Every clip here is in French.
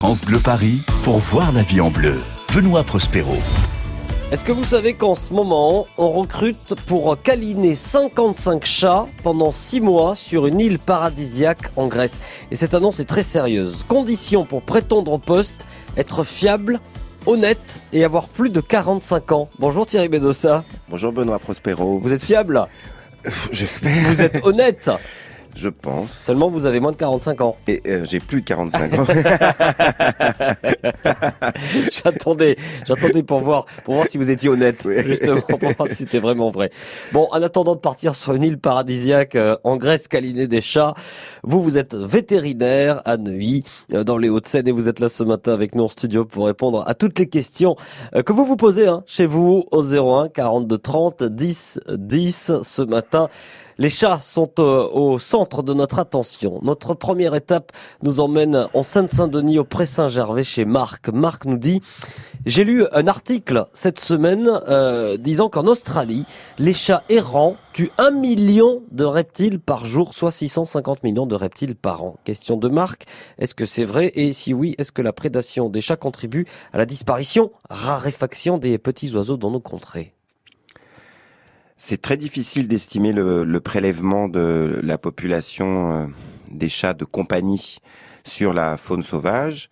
France Bleu Paris pour voir la vie en bleu. Benoît Prospero. Est-ce que vous savez qu'en ce moment, on recrute pour câliner 55 chats pendant 6 mois sur une île paradisiaque en Grèce? Et cette annonce est très sérieuse. Condition pour prétendre au poste, être fiable, honnête et avoir plus de 45 ans. Bonjour Thierry Bedossa. Bonjour Benoît Prospero. Vous êtes fiable? J'espère. Vous êtes honnête Je pense. Seulement vous avez moins de 45 ans. Et euh, j'ai plus de 45 ans. j'attendais, j'attendais pour voir, pour voir si vous étiez honnête, justement, pour voir si c'était vraiment vrai. Bon, en attendant de partir sur une île paradisiaque euh, en Grèce, câliner des chats, vous, vous êtes vétérinaire à Neuilly, euh, dans les Hauts-de-Seine, et vous êtes là ce matin avec nous en studio pour répondre à toutes les questions que vous vous posez hein, chez vous au 01 42 30 10 10 ce matin. Les chats sont euh, au centre de notre attention. Notre première étape nous emmène en Seine-Saint-Denis au Pré Saint-Gervais chez Marc. Marc nous dit j'ai lu un article cette semaine euh, disant qu'en Australie, les chats errants tuent un million de reptiles par jour, soit 650 millions de reptiles par an. Question de Marc, est-ce que c'est vrai? Et si oui, est-ce que la prédation des chats contribue à la disparition, raréfaction des petits oiseaux dans nos contrées? C'est très difficile d'estimer le, prélèvement de la population euh, des chats de compagnie sur la faune sauvage.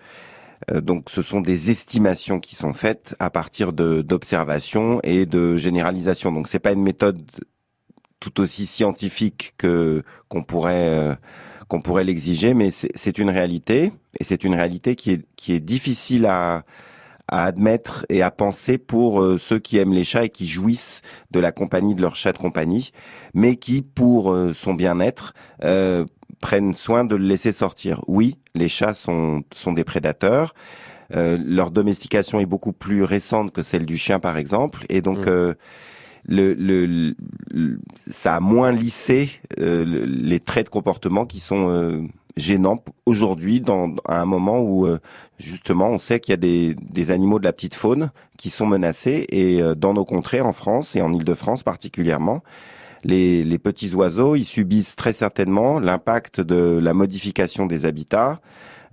Euh, donc ce sont des estimations qui sont faites à partir d'observations et de généralisations. Donc c'est pas une méthode tout aussi scientifique que qu'on pourrait euh, qu'on pourrait l'exiger, mais c'est une réalité et c'est une réalité qui est qui est difficile à à admettre et à penser pour euh, ceux qui aiment les chats et qui jouissent de la compagnie de leur chat de compagnie, mais qui, pour euh, son bien-être, euh, prennent soin de le laisser sortir. Oui, les chats sont, sont des prédateurs. leur domestication est beaucoup plus récente que celle du chien, par exemple, et donc mmh. le, le, ça a moins lissé les traits de comportement qui sont gênant aujourd'hui dans à un moment où euh, justement on sait qu'il y a des, des, animaux de la petite faune qui sont menacés et euh, dans nos contrées en France et en Île-de-France particulièrement les, les, petits oiseaux ils subissent très certainement l'impact de la modification des habitats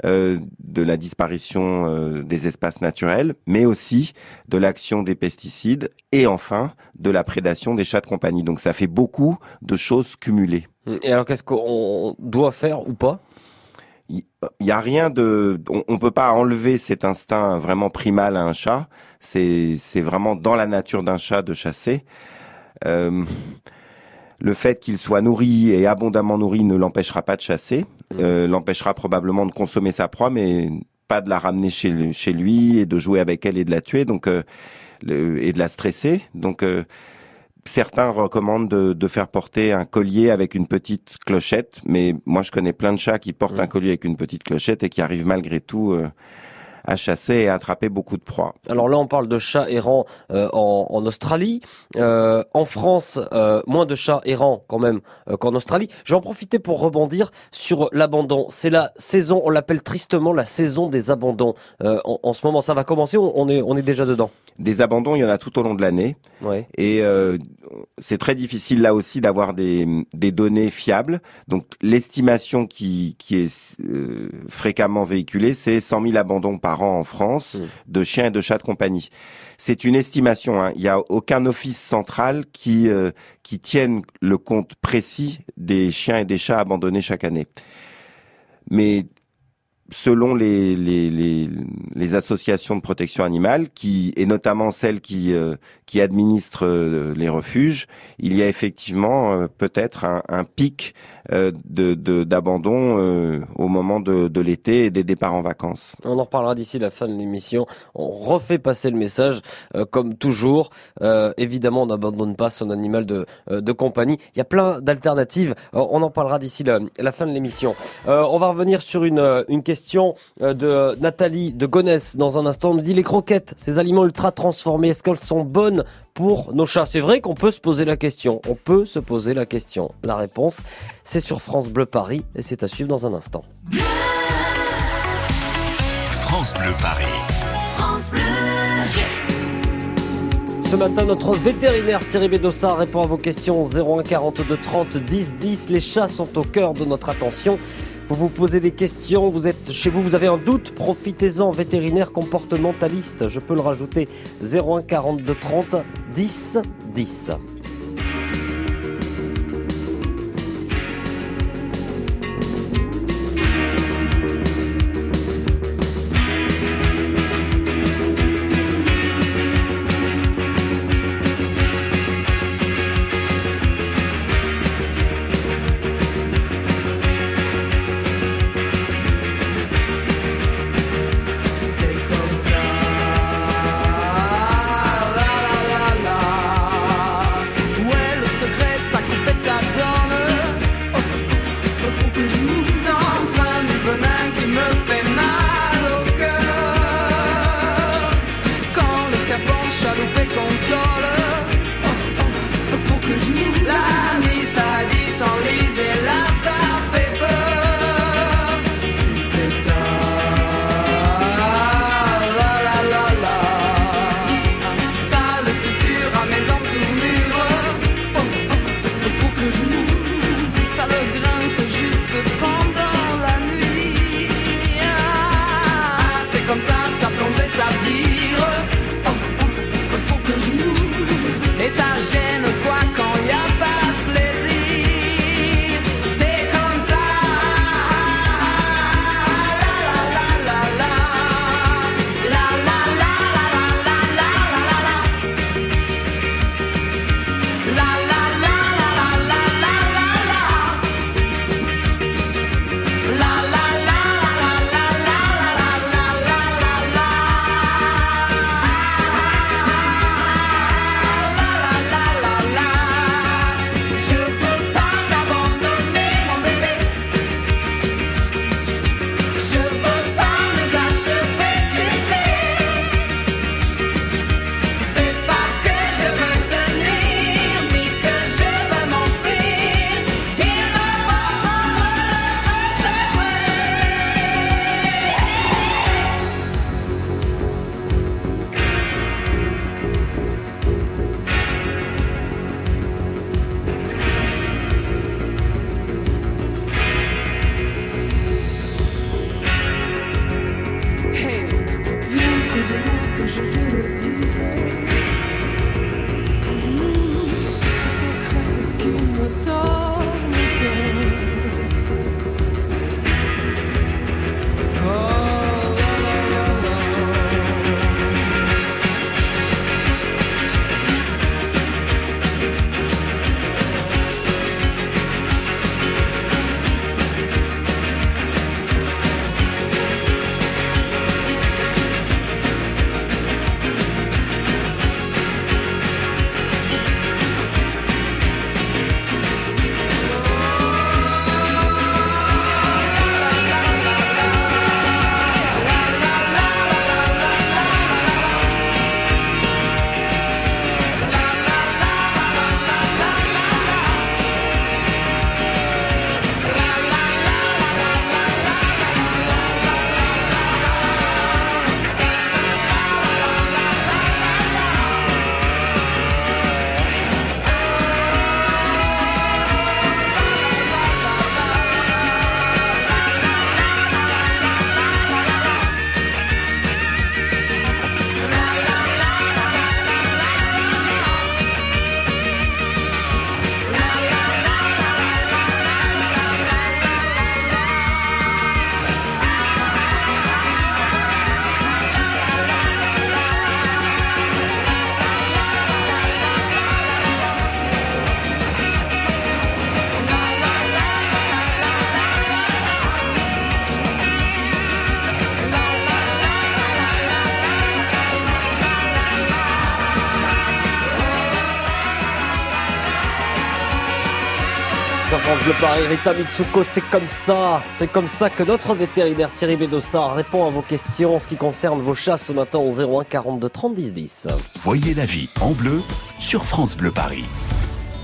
euh, de la disparition euh, des espaces naturels, mais aussi de l'action des pesticides et enfin de la prédation des chats de compagnie. Donc ça fait beaucoup de choses cumulées. Et alors qu'est-ce qu'on doit faire ou pas il y a rien de, on, on, peut pas enlever cet instinct vraiment primal à un chat. C'est c'est vraiment dans la nature d'un chat de chasser. Euh, le fait qu'il soit nourri et abondamment nourri ne l'empêchera pas de chasser, mmh. euh, l'empêchera probablement de consommer sa proie, mais pas de la ramener chez, chez lui et de jouer avec elle et de la tuer, donc euh, le, et de la stresser. Donc Certains recommandent de, faire porter un collier avec une petite clochette, mais moi je connais plein de chats qui portent un mmh. collier avec une petite clochette et qui arrivent malgré tout euh, à chasser et à attraper beaucoup de proies. Alors là, on parle de chats errants euh, en, Australie. Euh, en France, moins de chats errants quand même qu'en Australie. Je vais en profiter pour rebondir sur l'abandon. C'est la saison, on l'appelle tristement la saison des abandons. En, en, ce moment, ça va commencer, on est, on est déjà dedans. Des abandons, il y en a tout au long de l'année. Ouais. Et euh, c'est très difficile là aussi d'avoir des, des données fiables. Donc l'estimation qui, qui est euh, fréquemment véhiculée, c'est 100 000 abandons par an en France mmh. de chiens et de chats de compagnie. C'est une estimation. Hein. Il n'y a aucun office central qui, euh, qui tienne le compte précis des chiens et des chats abandonnés chaque année. Mais selon les, les, les, les, associations de protection animale, qui et notamment celles qui euh, qui administrent euh, les refuges, il y a effectivement euh, peut-être un, un, pic de d'abandon au moment de, de l'été et des départs en vacances. On en reparlera d'ici la fin de l'émission. On refait passer le message comme toujours. évidemment, on n'abandonne pas son animal de de compagnie. Il y a plein d'alternatives. on en parlera d'ici la, la, fin de l'émission. on va revenir sur une une question question euh, de Nathalie de Gonesse dans un instant. On nous dit les croquettes, ces aliments ultra transformés, est-ce qu'elles sont bonnes pour nos chats? C'est vrai qu'on peut se poser la question. On peut se poser la question. La réponse, c'est sur France Bleu Paris et c'est à suivre dans un instant. France Bleu Paris. France Bleu. ce matin, notre vétérinaire Thierry Bédossa répond à vos questions 01 42 30 10 10. Les chats sont au cœur de notre attention. Vous vous posez des questions, vous êtes chez vous, vous avez un doute, profitez-en, vétérinaire comportementaliste, je peux le rajouter 01 42 30 10 10. France Bleu Paris, Rita Mitsuko, c'est comme ça, c'est comme ça que notre vétérinaire Thierry Bédossa répond à vos questions en ce qui concerne vos chats ce matin au 01 42 30 10 10. Voyez la vie en bleu sur France Bleu Paris.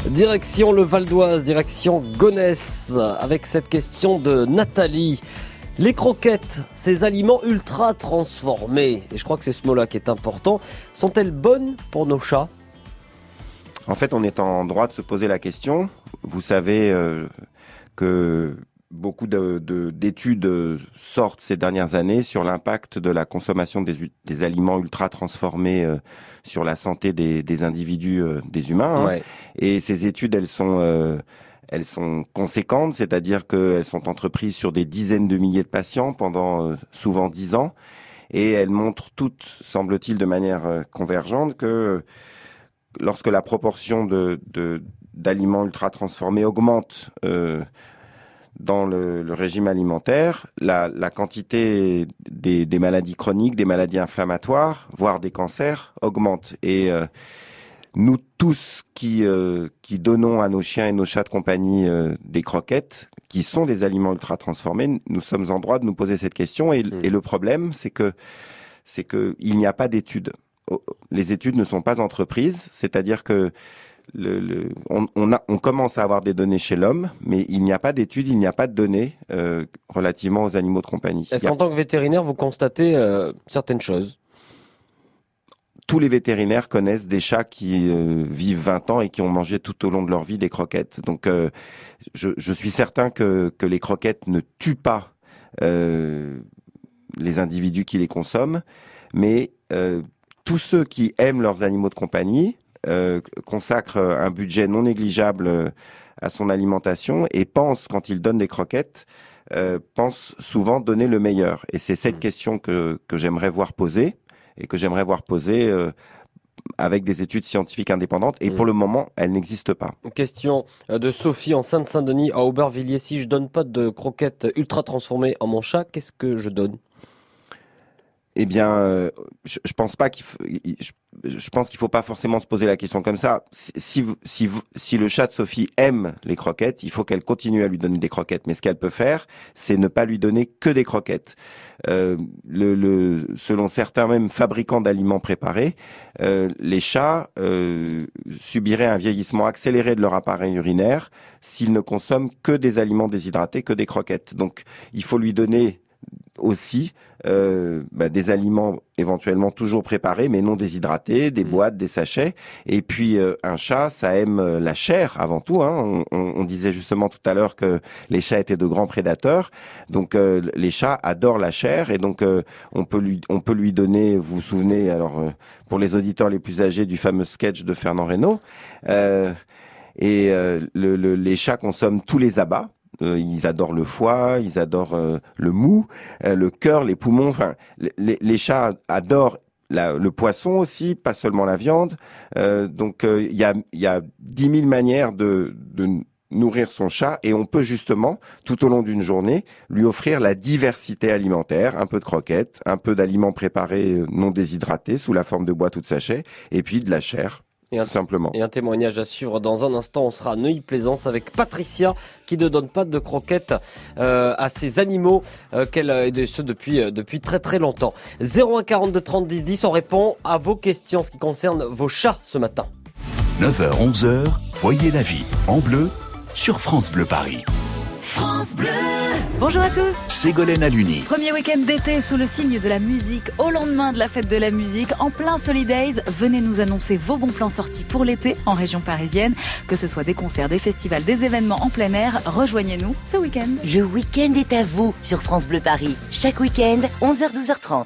Direction le Val d'Oise, direction Gonesse, avec cette question de Nathalie. Les croquettes, ces aliments ultra transformés, et je crois que c'est ce mot-là qui est important, sont-elles bonnes pour nos chats? En fait, on est en droit de se poser la question. Vous savez euh, que beaucoup d'études de, sortent ces dernières années sur l'impact de la consommation des, aliments ultra transformés euh, sur la santé des, individus, euh, des humains. Hein. Et ces études, elles sont euh, elles sont conséquentes, c'est-à-dire qu'elles sont entreprises sur des dizaines de milliers de patients pendant souvent dix ans, et elles montrent toutes, semble-t-il, de manière convergente, que lorsque la proportion de d'aliments ultra transformés augmente dans le, régime alimentaire, la, quantité des, maladies chroniques, des maladies inflammatoires, voire des cancers augmente. Et euh, nous tous qui, euh, qui donnons à nos chiens et nos chats de compagnie euh, des croquettes, qui sont des aliments ultra transformés, nous sommes en droit de nous poser cette question. Et, mmh. et le problème, c'est que c'est que il n'y a pas d'études. Les études ne sont pas entreprises, c'est-à-dire que le, on, on, a, on, commence à avoir des données chez l'homme, mais il n'y a pas d'études, il n'y a pas de données euh, relativement aux animaux de compagnie. Est-ce qu'en tant que vétérinaire, vous constatez euh, certaines choses? Tous les vétérinaires connaissent des chats qui euh, vivent 20 ans et qui ont mangé tout au long de leur vie des croquettes. Donc, je, je, suis certain que, que, les croquettes ne tuent pas les individus qui les consomment, mais tous ceux qui aiment leurs animaux de compagnie consacre un budget non négligeable euh, à son alimentation et pense, quand il donne des croquettes, euh, pense souvent donner le meilleur. Et c'est cette mmh. question que, que j'aimerais voir poser et que j'aimerais voir poser avec des études scientifiques indépendantes. Et pour mmh. le moment, elle n'existe pas. Question de Sophie en Sainte-Saint-Denis à Aubervilliers. Si je donne pas de croquettes ultra transformées en mon chat, qu'est-ce que je donne? Eh bien, euh, je, je, pense pas qu'il, je, je, pense qu'il faut pas forcément se poser la question comme ça. Si, si, si le chat de Sophie aime les croquettes, il faut qu'elle continue à lui donner des croquettes. Mais ce qu'elle peut faire, c'est ne pas lui donner que des croquettes. Euh, le, le, selon certains même fabricants d'aliments préparés, euh, les chats euh, subiraient un vieillissement accéléré de leur appareil urinaire s'ils ne consomment que des aliments déshydratés, que des croquettes. Donc, il faut lui donner aussi euh, bah, des aliments éventuellement toujours préparés mais non déshydratés, des mm. boîtes, des sachets. Et puis euh, un chat, ça aime euh, la chair avant tout. Hein. On, disait justement tout à l'heure que les chats étaient de grands prédateurs. Donc les chats adorent la chair et donc on peut lui on peut lui donner. Vous vous souvenez alors pour les auditeurs les plus âgés du fameux sketch de Fernand Reynaud. et les chats consomment tous les abats. Euh, ils adorent le foie, ils adorent euh, le mou, euh, le cœur, les poumons. Enfin, les, chats adorent le poisson aussi, pas seulement la viande. donc il y a il y a dix mille manières de, de nourrir son chat et on peut justement tout au long d'une journée lui offrir la diversité alimentaire, un peu de croquettes, un peu d'aliments préparés non déshydratés sous la forme de boîte ou de et puis de la chair et un, simplement. Et un témoignage à suivre dans un instant. On sera à Neuilly-Plaisance avec Patricia qui ne donne pas de croquettes euh, à ses animaux euh, qu'elle et de ce depuis euh, depuis très très longtemps. 01 42 30 10 10. On répond à vos questions, ce qui concerne vos chats ce matin. 9h 11h. Voyez la vie en bleu sur France Bleu Paris. France Bleu. Bonjour à tous. Ségolène Aluni. Premier week-end d'été sous le signe de la musique, au lendemain de la fête de la musique, en plein Solidays, venez nous annoncer vos bons plans sortis pour l'été en région parisienne. Que ce soit des concerts, des festivals, des événements en plein air, rejoignez-nous ce week-end. Le week-end est à vous sur France Bleu Paris. Chaque week-end, 11h-12h30.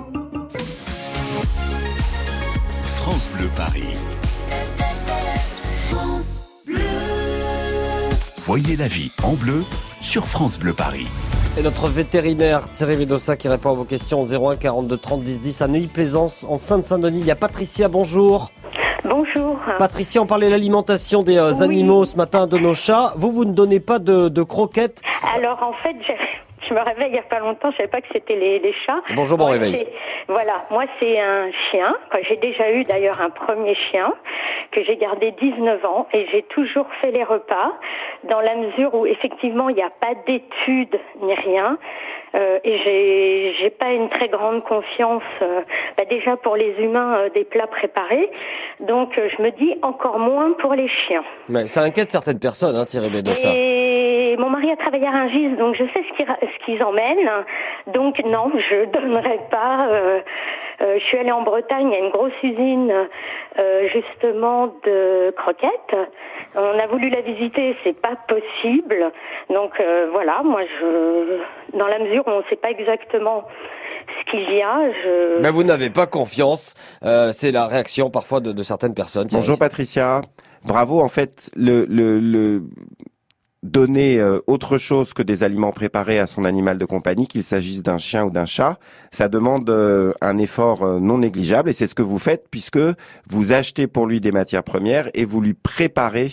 France Bleu Paris. France Bleu. Voyez la vie en bleu sur France Bleu Paris. Et notre vétérinaire Thierry Vidossa qui répond à vos questions 01 42 30 10 10 à Neuilly-Plaisance en Sainte-Saint-Denis. Il y a Patricia, bonjour. Bonjour. Patricia, on parlait de l'alimentation des euh, animaux ce matin de nos chats. Vous, vous ne donnez pas de, croquettes? Alors en fait, je me réveille il y a pas longtemps, je savais pas que c'était les, les, chats. Bonjour, bon réveil. Voilà, moi c'est un chien. J'ai déjà eu d'ailleurs un premier chien que j'ai gardé 19 ans et j'ai toujours fait les repas dans la mesure où effectivement il n'y a pas d'études ni rien. Euh, et j'ai j'ai pas une très grande confiance euh, bah déjà pour les humains euh, des plats préparés. Donc euh, je me dis encore moins pour les chiens. Mais ça inquiète certaines personnes hein, Thierry Bédossa et mon mari a travaillé à Rungis donc je sais ce qu'ils ce qu'ils emmènent. Donc non je donnerai pas euh, je suis allée en Bretagne, il y a une grosse usine euh, justement de croquettes. On a voulu la visiter, c'est pas possible. Donc euh, voilà, moi je, dans la mesure où on ne sait pas exactement ce qu'il y a, je. Mais vous n'avez pas confiance. Euh, c'est la réaction parfois de, de certaines personnes. Bonjour Patricia. Bravo, en fait, le, le, le donner euh, autre chose que des aliments préparés à son animal de compagnie, qu'il s'agisse d'un chien ou d'un chat, ça demande euh, un effort euh, non négligeable et c'est ce que vous faites puisque vous achetez pour lui des matières premières et vous lui préparez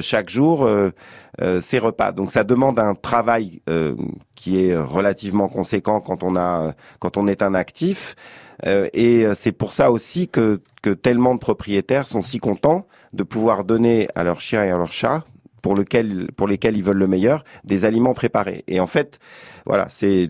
chaque jour ses repas. Donc ça demande un travail qui est relativement conséquent quand on a quand on est un actif et c'est pour ça aussi que que tellement de propriétaires sont si contents de pouvoir donner à leur chien et à leur chat pour lequel pour lesquels ils veulent le meilleur, des aliments préparés. Et en fait, voilà, c'est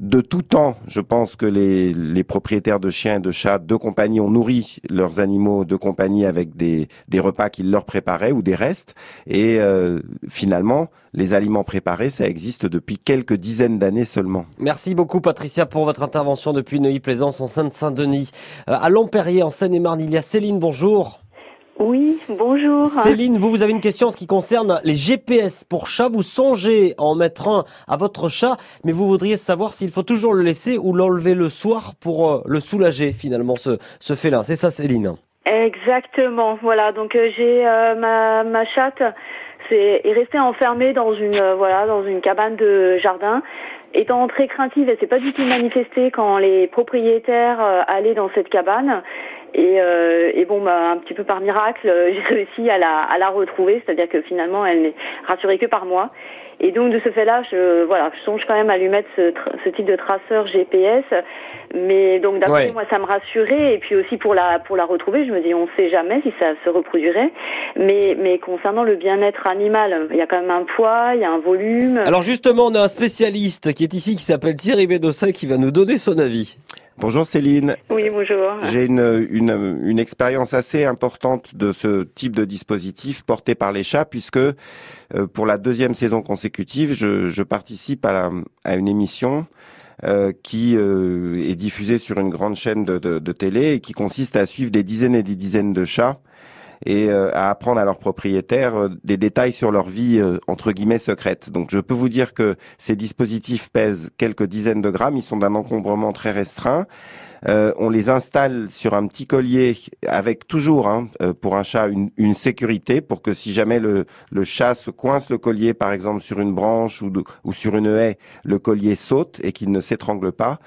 de tout temps, je pense que les, les, propriétaires de chiens et de chats de compagnie ont nourri leurs animaux de compagnie avec des, des repas qu'ils leur préparaient ou des restes. Et euh, finalement, les aliments préparés, ça existe depuis quelques dizaines d'années seulement. Merci beaucoup Patricia pour votre intervention depuis Neuilly-Plaisance en Seine-Saint-Denis. Euh, à Lomperrier en Seine-et-Marne, il y a Céline, bonjour. Oui, bonjour. Céline, vous, vous avez une question en ce qui concerne les GPS pour chat. Vous songez en mettre un à votre chat, mais vous voudriez savoir s'il faut toujours le laisser ou l'enlever le soir pour euh, le soulager finalement, ce, ce félin. C'est ça, Céline Exactement. Voilà, donc euh, j'ai euh, ma, ma chatte c'est est restée enfermée dans une voilà dans une cabane de jardin étant très craintive, elle s'est pas du tout manifestée quand les propriétaires allaient dans cette cabane. Et, euh, et, bon, bah, un petit peu par miracle, euh, j'ai réussi à la, à la retrouver, c'est-à-dire que finalement, elle n'est rassurée que par moi. Et donc de ce fait-là, je voilà, je songe quand même à lui mettre ce, ce type de traceur GPS. Mais donc d'après moi, ça me rassurait. Et puis aussi pour la pour la retrouver, je me dis, on ne sait jamais si ça se reproduirait. Mais mais concernant le bien-être animal, il y a quand même un poids, il y a un volume. Alors justement, on a un spécialiste qui est ici, qui s'appelle Thierry Bédosset, qui va nous donner son avis. Bonjour Céline. Oui, bonjour. J'ai une, une, une, expérience assez importante de ce type de dispositif porté par les chats puisque euh, pour la deuxième saison consécutive, je, je participe à, la, à, une émission euh, qui euh, est diffusée sur une grande chaîne de, de, de, télé et qui consiste à suivre des dizaines et des dizaines de chats et euh, à apprendre à leurs propriétaires euh, des détails sur leur vie euh, entre guillemets secrète. Donc je peux vous dire que ces dispositifs pèsent quelques dizaines de grammes, ils sont d'un encombrement très restreint. Euh, on les installe sur un petit collier avec toujours hein, pour un chat une, une, sécurité pour que si jamais le, le, chat se coince le collier par exemple sur une branche ou, de, ou sur une haie, le collier saute et qu'il ne s'étrangle pas.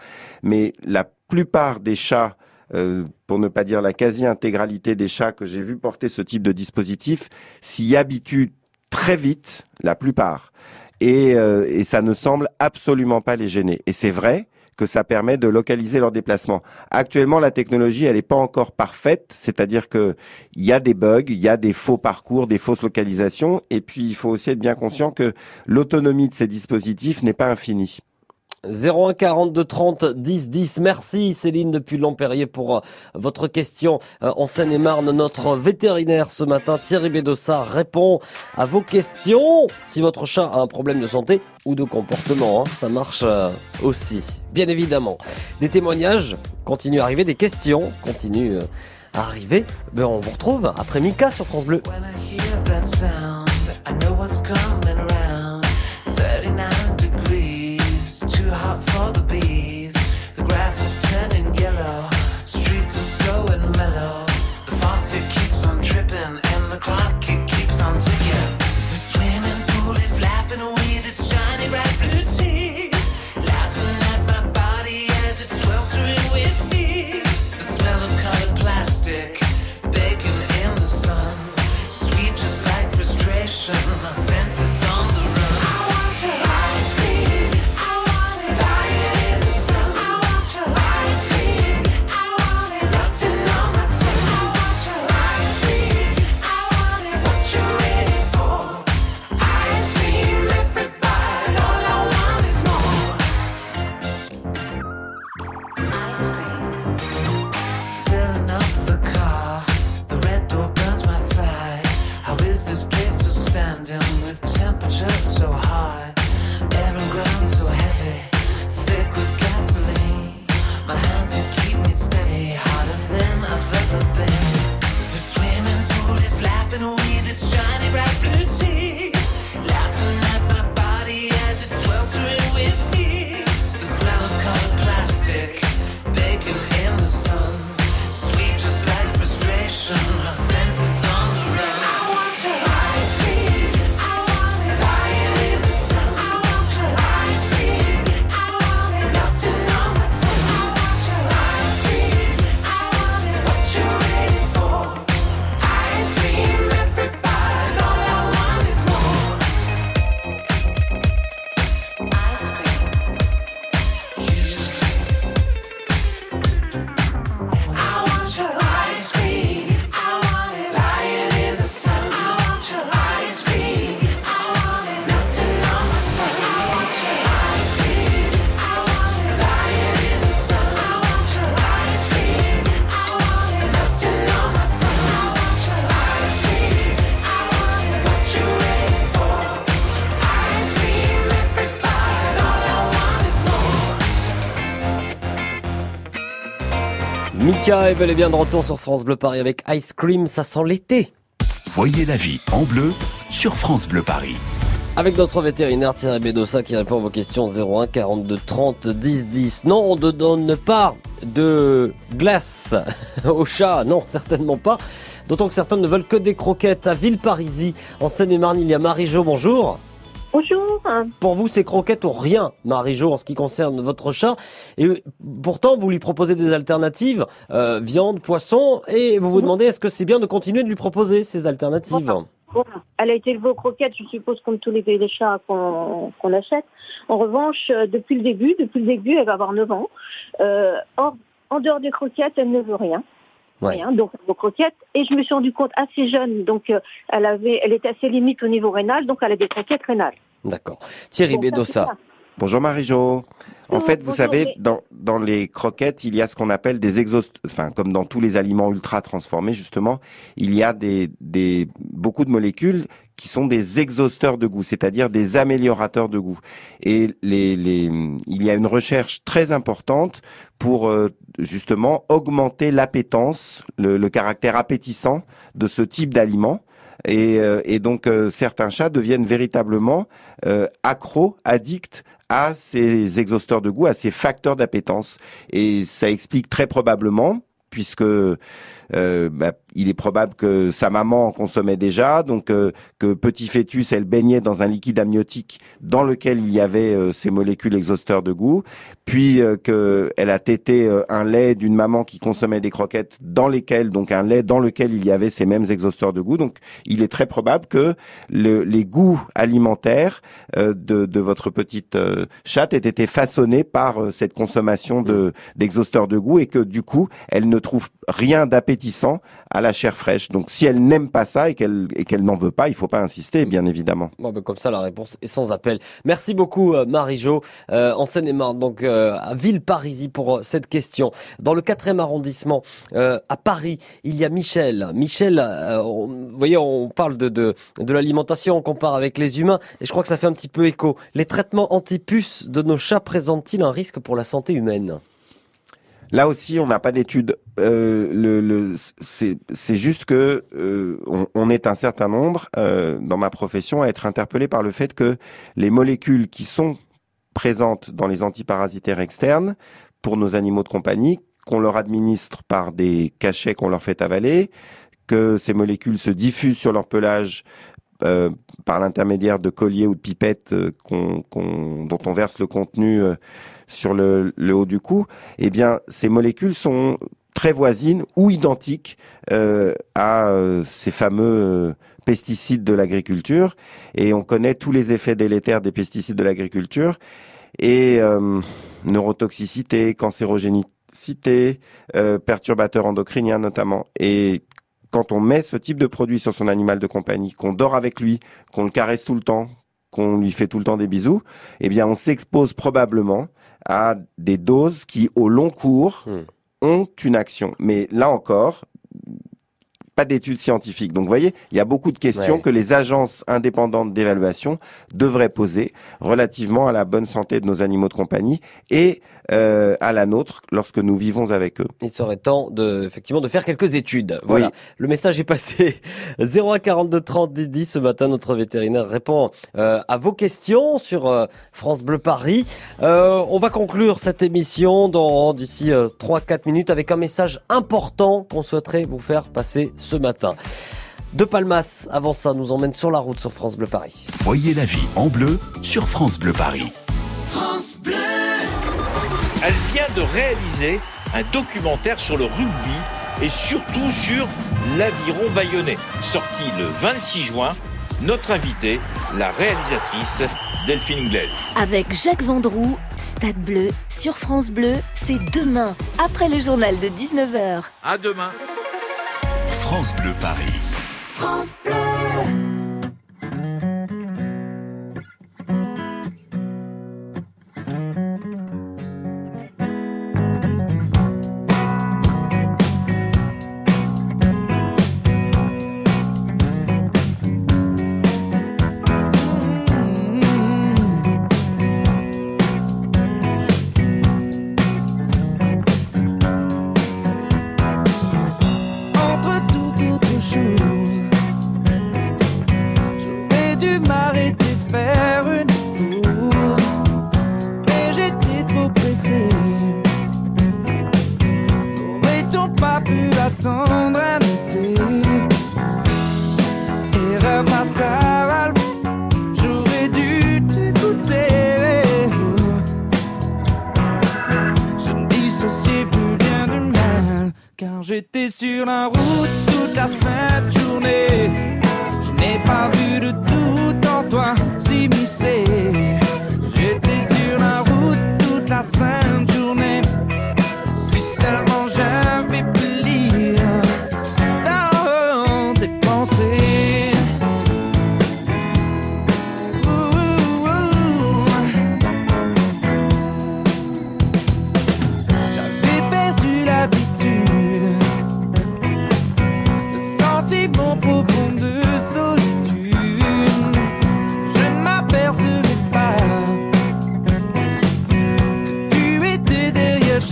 Mais la plupart des chats euh, pour ne pas dire la quasi-intégralité des chats que j'ai vu porter ce type de dispositif, s'y habituent très vite, la plupart. Et, euh, et ça ne semble absolument pas les gêner. Et c'est vrai que ça permet de localiser leur déplacement. Actuellement, la technologie, elle n'est pas encore parfaite, c'est-à-dire que il y a des bugs, il y a des faux parcours, des fausses localisations, et puis il faut aussi être bien conscient que l'autonomie de ces dispositifs n'est pas infinie. 01 42 30 10 10. Merci Céline depuis Lampérier pour euh, votre question. Euh, en Seine-et-Marne, notre vétérinaire ce matin, Thierry Bédossa, répond à vos questions. Si votre chat a un problème de santé ou de comportement, hein, ça marche euh, aussi. Bien évidemment. Des témoignages continuent à arriver, des questions continuent à arriver. Ben, on vous retrouve après Mika sur France Bleu. Mika est bel et bien de retour sur France Bleu Paris avec Ice Cream, ça sent l'été. Voyez la vie en bleu sur France Bleu Paris. Avec notre vétérinaire Thierry Bédossa qui répond à vos questions 01 42 30 10 10. Non, on ne donne pas de glace au chat, non, certainement pas. D'autant que certains ne veulent que des croquettes à Villeparisis, en Seine-et-Marne. Il y a Marie-Jo, bonjour. Bonjour. Pour vous, ces croquettes ont rien, Marie-Jo, en ce qui concerne votre chat. Et pourtant, vous lui proposez des alternatives, euh, viande, poisson, et vous vous demandez est-ce que c'est bien de continuer de lui proposer ces alternatives Elle a été élevée aux croquettes, je suppose, comme tous les, les chats qu'on achète. En revanche, euh, depuis le début, depuis le début, elle va avoir 9 ans. Euh, or, en dehors des croquettes, elle ne veut rien. Rien, donc vos croquettes. Et je me suis rendu compte assez jeune, donc euh, elle avait, elle était assez limite au niveau rénal, donc elle a des croquettes rénales. D'accord. Thierry Bédossa. Bonjour Marie-Jo. En fait, vous savez, dans, dans les croquettes, il y a ce qu'on appelle des exhaust, enfin, comme dans tous les aliments ultra transformés, justement, il y a des, des, beaucoup de molécules qui sont des exhausteurs de goût, c'est-à-dire des améliorateurs de goût. Et les, les, il y a une recherche très importante pour euh, justement augmenter l'appétence, le, le caractère appétissant de ce type d'aliment. Et, euh, et, donc euh, certains chats deviennent véritablement euh, accros, addicts à ces exhausteurs de goût, à ces facteurs d'appétence. Et ça explique très probablement, puisque euh, bah, il est probable que sa maman en consommait déjà, donc euh, que petit fœtus, elle baignait dans un liquide amniotique dans lequel il y avait euh, ces molécules exhausteurs de goût, puis que elle a tété un lait d'une maman qui consommait des croquettes dans lesquelles, donc un lait dans lequel il y avait ces mêmes exhausteurs de goût. Donc il est très probable que le, les goûts alimentaires de, de, votre petite chatte aient été façonnés par cette consommation de d'exhausteurs de goût et que du coup elle ne trouve rien à la chair fraîche. Donc si elle n'aime pas ça et qu'elle et qu'elle n'en veut pas, il faut pas insister, bien évidemment. Bon, ben, comme ça, la réponse est sans appel. Merci beaucoup, euh, Marie-Jo, euh, en Seine-et-Marne, donc euh, à Villeparisis pour cette question. Dans le quatrième arrondissement, à Paris, il y a Michel. Michel, vous voyez, on parle de de, de l'alimentation, on compare avec les humains, et je crois que ça fait un petit peu écho. Les traitements anti-puces de nos chats présentent-ils un risque pour la santé humaine? Là aussi, on n'a pas d'études. Euh, c'est juste que euh, on, est un certain nombre euh, dans ma profession à être interpellé par le fait que les molécules qui sont présentes dans les antiparasitaires externes pour nos animaux de compagnie, qu'on leur administre par des cachets qu'on leur fait avaler, que ces molécules se diffusent sur leur pelage par l'intermédiaire de colliers ou de pipettes dont on verse le contenu sur le, haut du cou, eh bien, ces molécules sont très voisines ou identiques à ces fameux pesticides de l'agriculture. Et on connaît tous les effets délétères des pesticides de l'agriculture et neurotoxicité, cancérogénicité, perturbateurs endocriniens notamment. Et quand on met ce type de produit sur son animal de compagnie, qu'on dort avec lui, qu'on le caresse tout le temps, qu'on lui fait tout le temps des bisous, eh bien, on s'expose probablement à des doses qui, au long cours, hmm. ont une action. Mais là encore, pas d'études scientifiques. Donc, vous voyez, il y a beaucoup de questions que les agences indépendantes d'évaluation devraient poser relativement à la bonne santé de nos animaux de compagnie et euh, à la nôtre lorsque nous vivons avec eux. Il serait temps de, effectivement, de faire quelques études. Voilà. Le message est passé. 01 42 30 10 10 ce matin, notre vétérinaire répond euh, à vos questions sur euh, France Bleu Paris. on va conclure cette émission dans d'ici 3-4 minutes avec un message important qu'on souhaiterait vous faire passer ce matin. De Palmas, avant ça, nous emmène sur la route sur France Bleu Paris. Voyez la vie en bleu sur France Bleu Paris. France Bleu Elle vient de réaliser un documentaire sur le rugby et surtout sur l'aviron bayonnais, sorti le 26 juin. Notre invitée, la réalisatrice Delphine Inglaise. Avec Jacques Vendroux, Stade Bleu, sur France Bleu, c'est demain, après le journal de 19h. À demain. France Bleu Paris. France Bleu.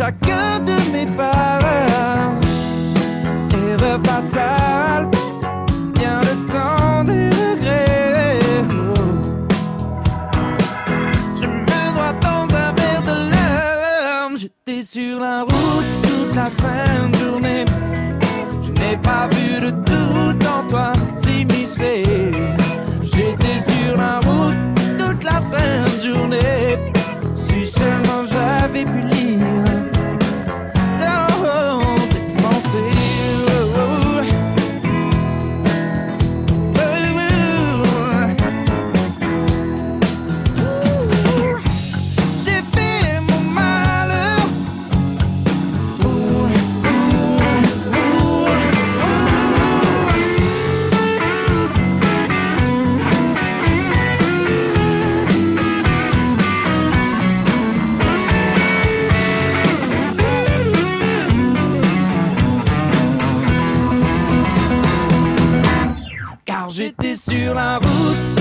Chacun de mes pas. Sur la route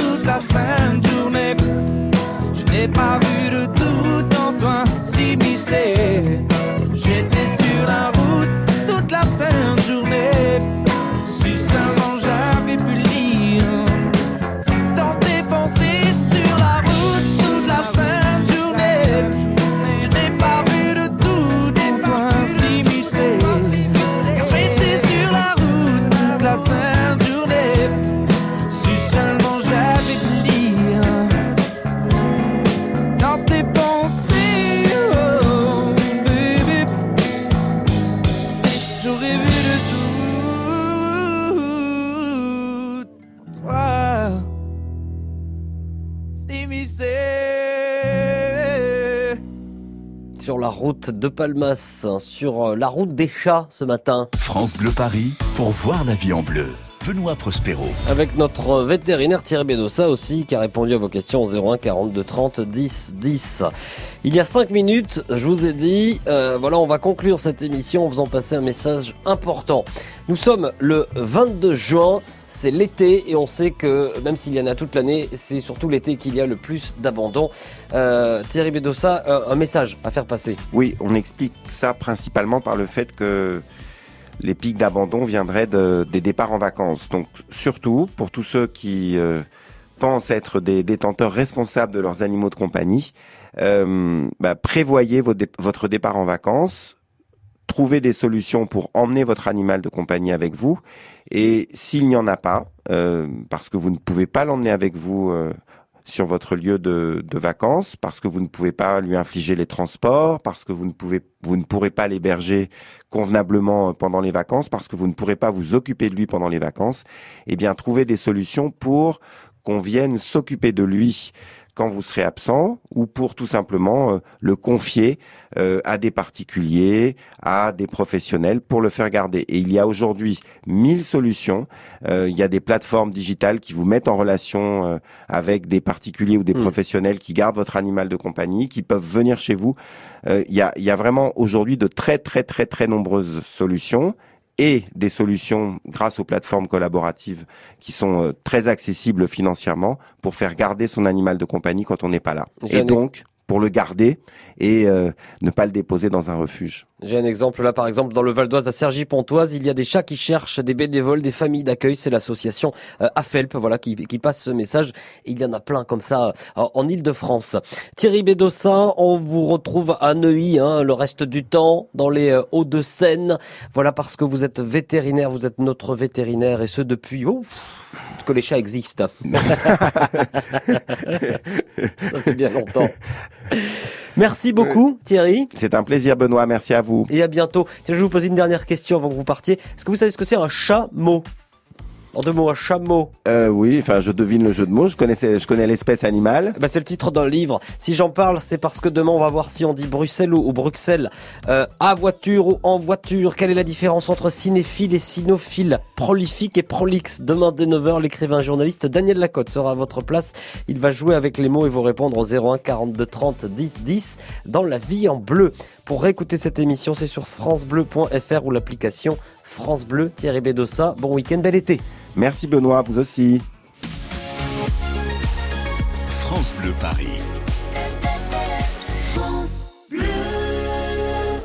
Sur la route de Palmas, hein, sur euh, la route des chats ce matin. France Bleu Paris pour voir la vie en bleu. Benoît Prospero. Avec notre vétérinaire Thierry Bédossa aussi, qui a répondu à vos questions au 01 42 30 10 10. Il y a 5 minutes, je vous ai dit, euh, voilà, on va conclure cette émission en faisant passer un message important. Nous sommes le 22 juin, c'est l'été et on sait que même s'il y en a toute l'année, c'est surtout l'été qu'il y a le plus d'abandon. Euh, Thierry Bédossa, euh, un message à faire passer. Oui, on explique ça principalement par le fait que les pics d'abandon viendraient de- des départs en vacances. Donc surtout pour tous ceux qui euh, pensent être des détenteurs responsables de leurs animaux de compagnie, bah, prévoyez votre départ en vacances, trouvez des solutions pour emmener votre animal de compagnie avec vous. Et s'il n'y en a pas, euh, parce que vous ne pouvez pas l'emmener avec vous euh, sur votre lieu de, de vacances, parce que vous ne pouvez pas lui infliger les transports, parce que vous ne pouvez, vous ne pourrez pas l'héberger convenablement euh, pendant les vacances, parce que vous ne pourrez pas vous occuper de lui pendant les vacances, eh bien, trouvez des solutions pour qu'on vienne s'occuper de lui quand vous serez absent ou pour tout simplement euh, le confier euh, à des particuliers, à des professionnels pour le faire garder. Et il y a aujourd'hui mille solutions. Euh, il y a des plateformes digitales qui vous mettent en relation euh, avec des particuliers ou des professionnels qui gardent votre animal de compagnie, qui peuvent venir chez vous. Euh, il, y a, il y a vraiment aujourd'hui de très très très très nombreuses solutions et des solutions grâce aux plateformes collaboratives qui sont euh, très accessibles financièrement pour faire garder son animal de compagnie quand on n'est pas là. Et donc, pour le garder et euh, ne pas le déposer dans un refuge. J'ai un exemple là, par exemple, dans le Val d'Oise à Cergy-Pontoise, il y a des chats qui cherchent des bénévoles, des familles d'accueil. C'est l'association euh, AFELP, voilà, qui, qui passe ce message. il y en a plein comme ça euh, en Ile-de-France. Thierry Bédossin, on vous retrouve à Neuilly, hein, le reste du temps, dans les euh, Hauts-de-Seine. Voilà, parce que vous êtes vétérinaire, vous êtes notre vétérinaire, et ce depuis, oh, que les chats existent. ça fait bien longtemps. Merci beaucoup, Thierry. C'est un plaisir, Benoît. Merci à vous. Et à bientôt. Tiens, je vais vous poser une dernière question avant que vous partiez. Est-ce que vous savez ce que c'est un chameau? En deux mots, un chameau. Euh, oui, enfin, je devine le jeu de mots. Je connais, je connais l'espèce animale. Bah, c'est le titre d'un livre. Si j'en parle, c'est parce que demain, on va voir si on dit Bruxelles ou, Bruxelles. Euh, à voiture ou en voiture. Quelle est la différence entre cinéphile et cynophile Prolifique et prolixe. Demain, dès 9h, l'écrivain journaliste Daniel Lacotte sera à votre place. Il va jouer avec les mots et vous répondre au 01 42 30 10 10 dans la vie en bleu. Pour réécouter cette émission, c'est sur francebleu.fr ou l'application France Bleu. Thierry Bédossa, bon week-end, bel été. Merci Benoît, vous aussi. France Bleu Paris.